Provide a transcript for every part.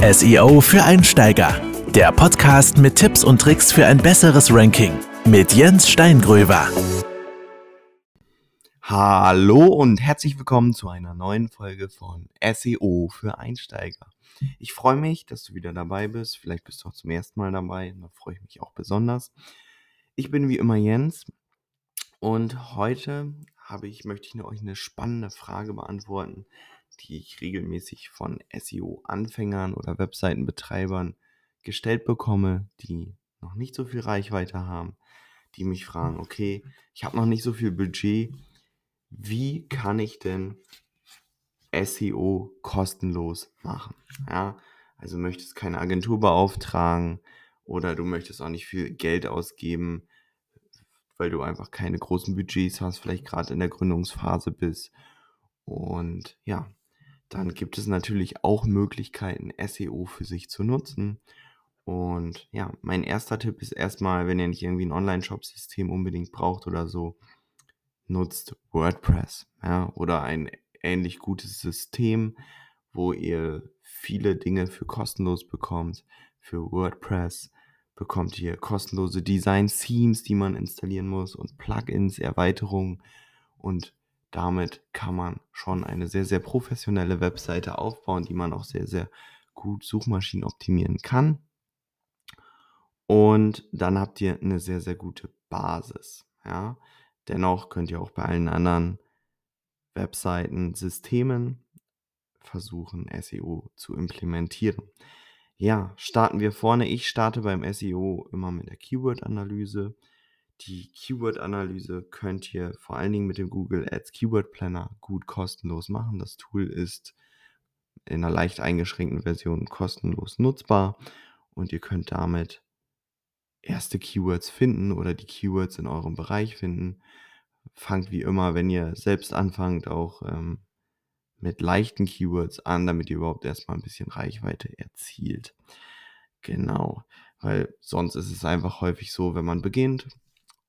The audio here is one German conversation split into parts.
SEO für Einsteiger. Der Podcast mit Tipps und Tricks für ein besseres Ranking mit Jens Steingröver. Hallo und herzlich willkommen zu einer neuen Folge von SEO für Einsteiger. Ich freue mich, dass du wieder dabei bist. Vielleicht bist du auch zum ersten Mal dabei. Da freue ich mich auch besonders. Ich bin wie immer Jens und heute habe ich, möchte ich euch eine spannende Frage beantworten, die ich regelmäßig von SEO-Anfängern oder Webseitenbetreibern gestellt bekomme, die noch nicht so viel Reichweite haben, die mich fragen, okay, ich habe noch nicht so viel Budget, wie kann ich denn SEO kostenlos machen? Ja, also möchtest keine Agentur beauftragen oder du möchtest auch nicht viel Geld ausgeben, weil du einfach keine großen Budgets hast, vielleicht gerade in der Gründungsphase bist. Und ja, dann gibt es natürlich auch Möglichkeiten, SEO für sich zu nutzen. Und ja, mein erster Tipp ist erstmal, wenn ihr nicht irgendwie ein Online-Shop-System unbedingt braucht oder so, nutzt WordPress ja, oder ein ähnlich gutes System, wo ihr viele Dinge für kostenlos bekommt. Für WordPress bekommt ihr kostenlose Design-Themes, die man installieren muss und Plugins, Erweiterungen und damit kann man schon eine sehr, sehr professionelle Webseite aufbauen, die man auch sehr, sehr gut Suchmaschinen optimieren kann. Und dann habt ihr eine sehr, sehr gute Basis. Ja? Dennoch könnt ihr auch bei allen anderen Webseiten, Systemen versuchen, SEO zu implementieren. Ja, starten wir vorne. Ich starte beim SEO immer mit der Keyword-Analyse. Die Keyword-Analyse könnt ihr vor allen Dingen mit dem Google Ads Keyword Planner gut kostenlos machen. Das Tool ist in einer leicht eingeschränkten Version kostenlos nutzbar und ihr könnt damit erste Keywords finden oder die Keywords in eurem Bereich finden. Fangt wie immer, wenn ihr selbst anfangt, auch ähm, mit leichten Keywords an, damit ihr überhaupt erstmal ein bisschen Reichweite erzielt. Genau, weil sonst ist es einfach häufig so, wenn man beginnt,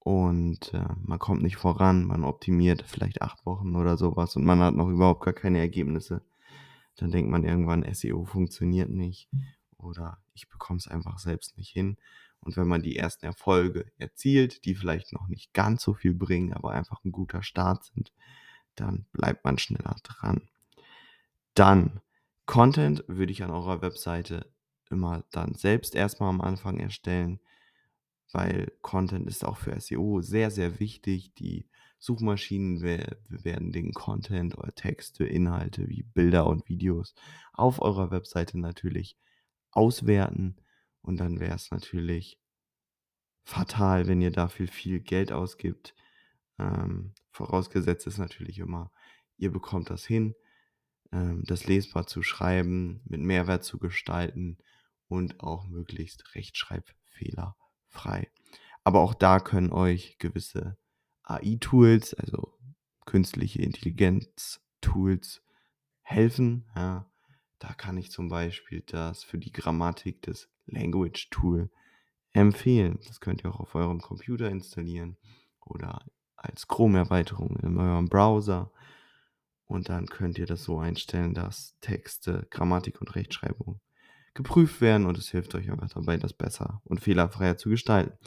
und äh, man kommt nicht voran, man optimiert vielleicht acht Wochen oder sowas und man hat noch überhaupt gar keine Ergebnisse. Dann denkt man irgendwann, SEO funktioniert nicht oder ich bekomme es einfach selbst nicht hin. Und wenn man die ersten Erfolge erzielt, die vielleicht noch nicht ganz so viel bringen, aber einfach ein guter Start sind, dann bleibt man schneller dran. Dann Content würde ich an eurer Webseite immer dann selbst erstmal am Anfang erstellen weil Content ist auch für SEO sehr, sehr wichtig. Die Suchmaschinen werden den Content oder Texte, Inhalte wie Bilder und Videos auf eurer Webseite natürlich auswerten. Und dann wäre es natürlich fatal, wenn ihr dafür viel Geld ausgibt. Ähm, vorausgesetzt ist natürlich immer, ihr bekommt das hin, ähm, das lesbar zu schreiben, mit Mehrwert zu gestalten und auch möglichst Rechtschreibfehler frei. Aber auch da können euch gewisse AI-Tools, also künstliche Intelligenz-Tools, helfen. Ja, da kann ich zum Beispiel das für die Grammatik des Language Tool empfehlen. Das könnt ihr auch auf eurem Computer installieren oder als Chrome-Erweiterung in eurem Browser. Und dann könnt ihr das so einstellen, dass Texte, Grammatik und Rechtschreibung geprüft werden und es hilft euch einfach dabei, das besser und fehlerfreier zu gestalten.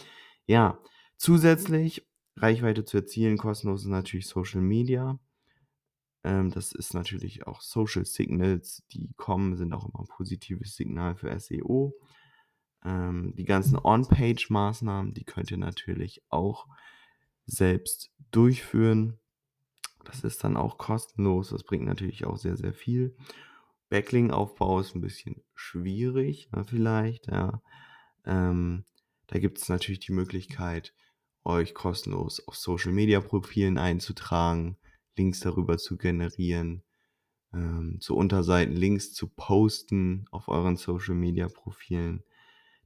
Ja, zusätzlich Reichweite zu erzielen, kostenlos ist natürlich Social Media. Ähm, das ist natürlich auch Social Signals, die kommen, sind auch immer ein positives Signal für SEO. Ähm, die ganzen On-Page-Maßnahmen, die könnt ihr natürlich auch selbst durchführen. Das ist dann auch kostenlos. Das bringt natürlich auch sehr, sehr viel. Backlink-Aufbau ist ein bisschen schwierig, ja, vielleicht, ja. Ähm, da gibt es natürlich die Möglichkeit, euch kostenlos auf Social Media Profilen einzutragen, Links darüber zu generieren, ähm, zu Unterseiten Links zu posten auf euren Social Media Profilen.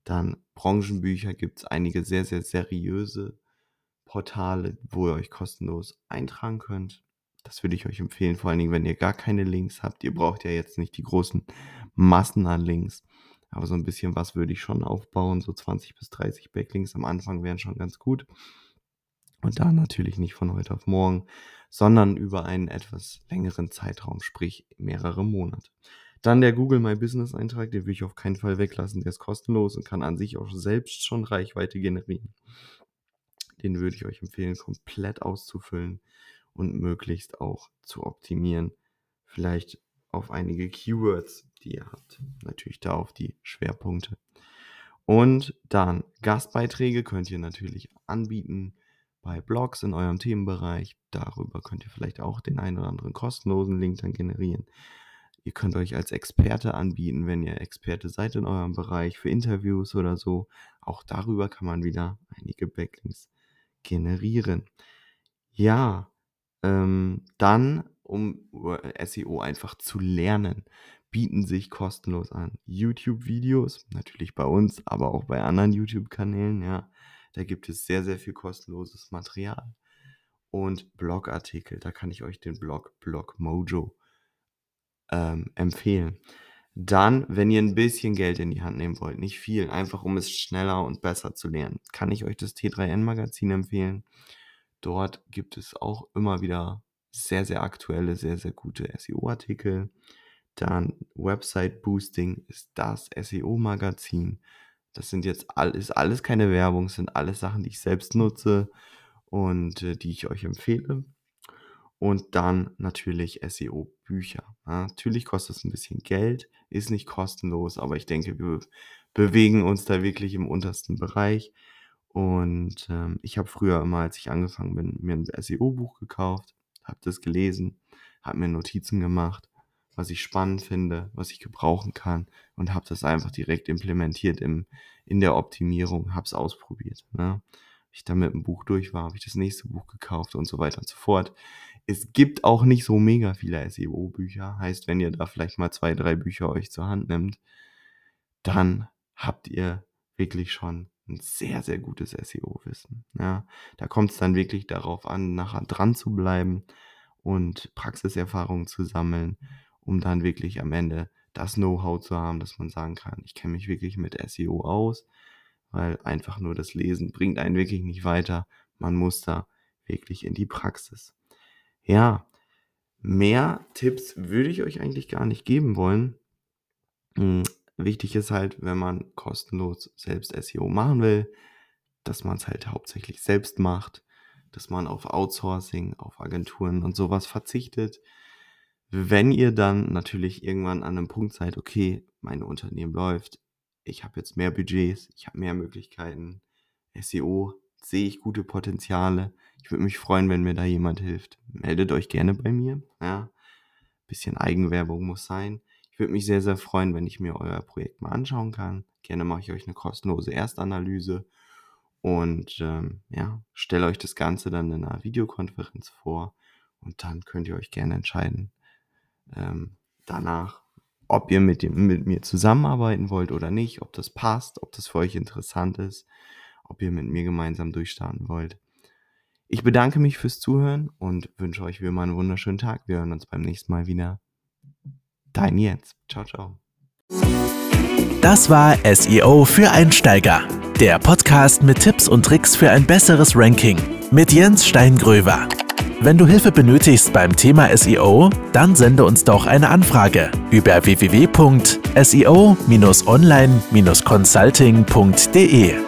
Dann Branchenbücher gibt es einige sehr, sehr seriöse Portale, wo ihr euch kostenlos eintragen könnt. Das würde ich euch empfehlen, vor allen Dingen, wenn ihr gar keine Links habt. Ihr braucht ja jetzt nicht die großen Massen an Links. Aber so ein bisschen was würde ich schon aufbauen. So 20 bis 30 Backlinks am Anfang wären schon ganz gut. Und da natürlich nicht von heute auf morgen, sondern über einen etwas längeren Zeitraum, sprich mehrere Monate. Dann der Google My Business Eintrag, den will ich auf keinen Fall weglassen. Der ist kostenlos und kann an sich auch selbst schon Reichweite generieren. Den würde ich euch empfehlen, komplett auszufüllen und möglichst auch zu optimieren. Vielleicht auf einige Keywords, die ihr habt. Natürlich da auf die Schwerpunkte. Und dann Gastbeiträge könnt ihr natürlich anbieten bei Blogs in eurem Themenbereich. Darüber könnt ihr vielleicht auch den einen oder anderen kostenlosen Link dann generieren. Ihr könnt euch als Experte anbieten, wenn ihr Experte seid in eurem Bereich für Interviews oder so. Auch darüber kann man wieder einige Backlinks generieren. Ja, ähm, dann, um SEO einfach zu lernen, bieten sich kostenlos an. YouTube-Videos, natürlich bei uns, aber auch bei anderen YouTube-Kanälen, ja. Da gibt es sehr, sehr viel kostenloses Material. Und Blogartikel, da kann ich euch den Blog Blog Mojo ähm, empfehlen. Dann, wenn ihr ein bisschen Geld in die Hand nehmen wollt, nicht viel, einfach um es schneller und besser zu lernen, kann ich euch das T3N-Magazin empfehlen. Dort gibt es auch immer wieder sehr, sehr aktuelle, sehr, sehr gute SEO-Artikel. Dann Website Boosting ist das SEO-Magazin. Das sind jetzt all, alles keine Werbung, sind alles Sachen, die ich selbst nutze und äh, die ich euch empfehle. Und dann natürlich SEO-Bücher. Ja, natürlich kostet es ein bisschen Geld, ist nicht kostenlos, aber ich denke, wir bewegen uns da wirklich im untersten Bereich. Und ähm, ich habe früher immer, als ich angefangen bin, mir ein SEO-Buch gekauft, habe das gelesen, habe mir Notizen gemacht, was ich spannend finde, was ich gebrauchen kann und habe das einfach direkt implementiert im, in der Optimierung, habe es ausprobiert. Ne? Ich dann mit dem Buch durch war, habe ich das nächste Buch gekauft und so weiter und so fort es gibt auch nicht so mega viele SEO-Bücher. Heißt, wenn ihr da vielleicht mal zwei, drei Bücher euch zur Hand nimmt, dann habt ihr wirklich schon ein sehr, sehr gutes SEO-Wissen. Ja, da kommt es dann wirklich darauf an, nachher dran zu bleiben und Praxiserfahrungen zu sammeln, um dann wirklich am Ende das Know-how zu haben, dass man sagen kann, ich kenne mich wirklich mit SEO aus, weil einfach nur das Lesen bringt einen wirklich nicht weiter. Man muss da wirklich in die Praxis. Ja, mehr Tipps würde ich euch eigentlich gar nicht geben wollen. Wichtig ist halt, wenn man kostenlos selbst SEO machen will, dass man es halt hauptsächlich selbst macht, dass man auf Outsourcing, auf Agenturen und sowas verzichtet. Wenn ihr dann natürlich irgendwann an einem Punkt seid, okay, mein Unternehmen läuft, ich habe jetzt mehr Budgets, ich habe mehr Möglichkeiten, SEO sehe ich gute Potenziale. Ich würde mich freuen, wenn mir da jemand hilft. Meldet euch gerne bei mir. Ja, bisschen Eigenwerbung muss sein. Ich würde mich sehr, sehr freuen, wenn ich mir euer Projekt mal anschauen kann. Gerne mache ich euch eine kostenlose Erstanalyse und ähm, ja, stelle euch das Ganze dann in einer Videokonferenz vor und dann könnt ihr euch gerne entscheiden ähm, danach, ob ihr mit, dem, mit mir zusammenarbeiten wollt oder nicht, ob das passt, ob das für euch interessant ist ob ihr mit mir gemeinsam durchstarten wollt. Ich bedanke mich fürs Zuhören und wünsche euch wie immer einen wunderschönen Tag. Wir hören uns beim nächsten Mal wieder. Dein Jens. Ciao, ciao. Das war SEO für Einsteiger. Der Podcast mit Tipps und Tricks für ein besseres Ranking mit Jens Steingröver. Wenn du Hilfe benötigst beim Thema SEO, dann sende uns doch eine Anfrage über www.seo-online-consulting.de.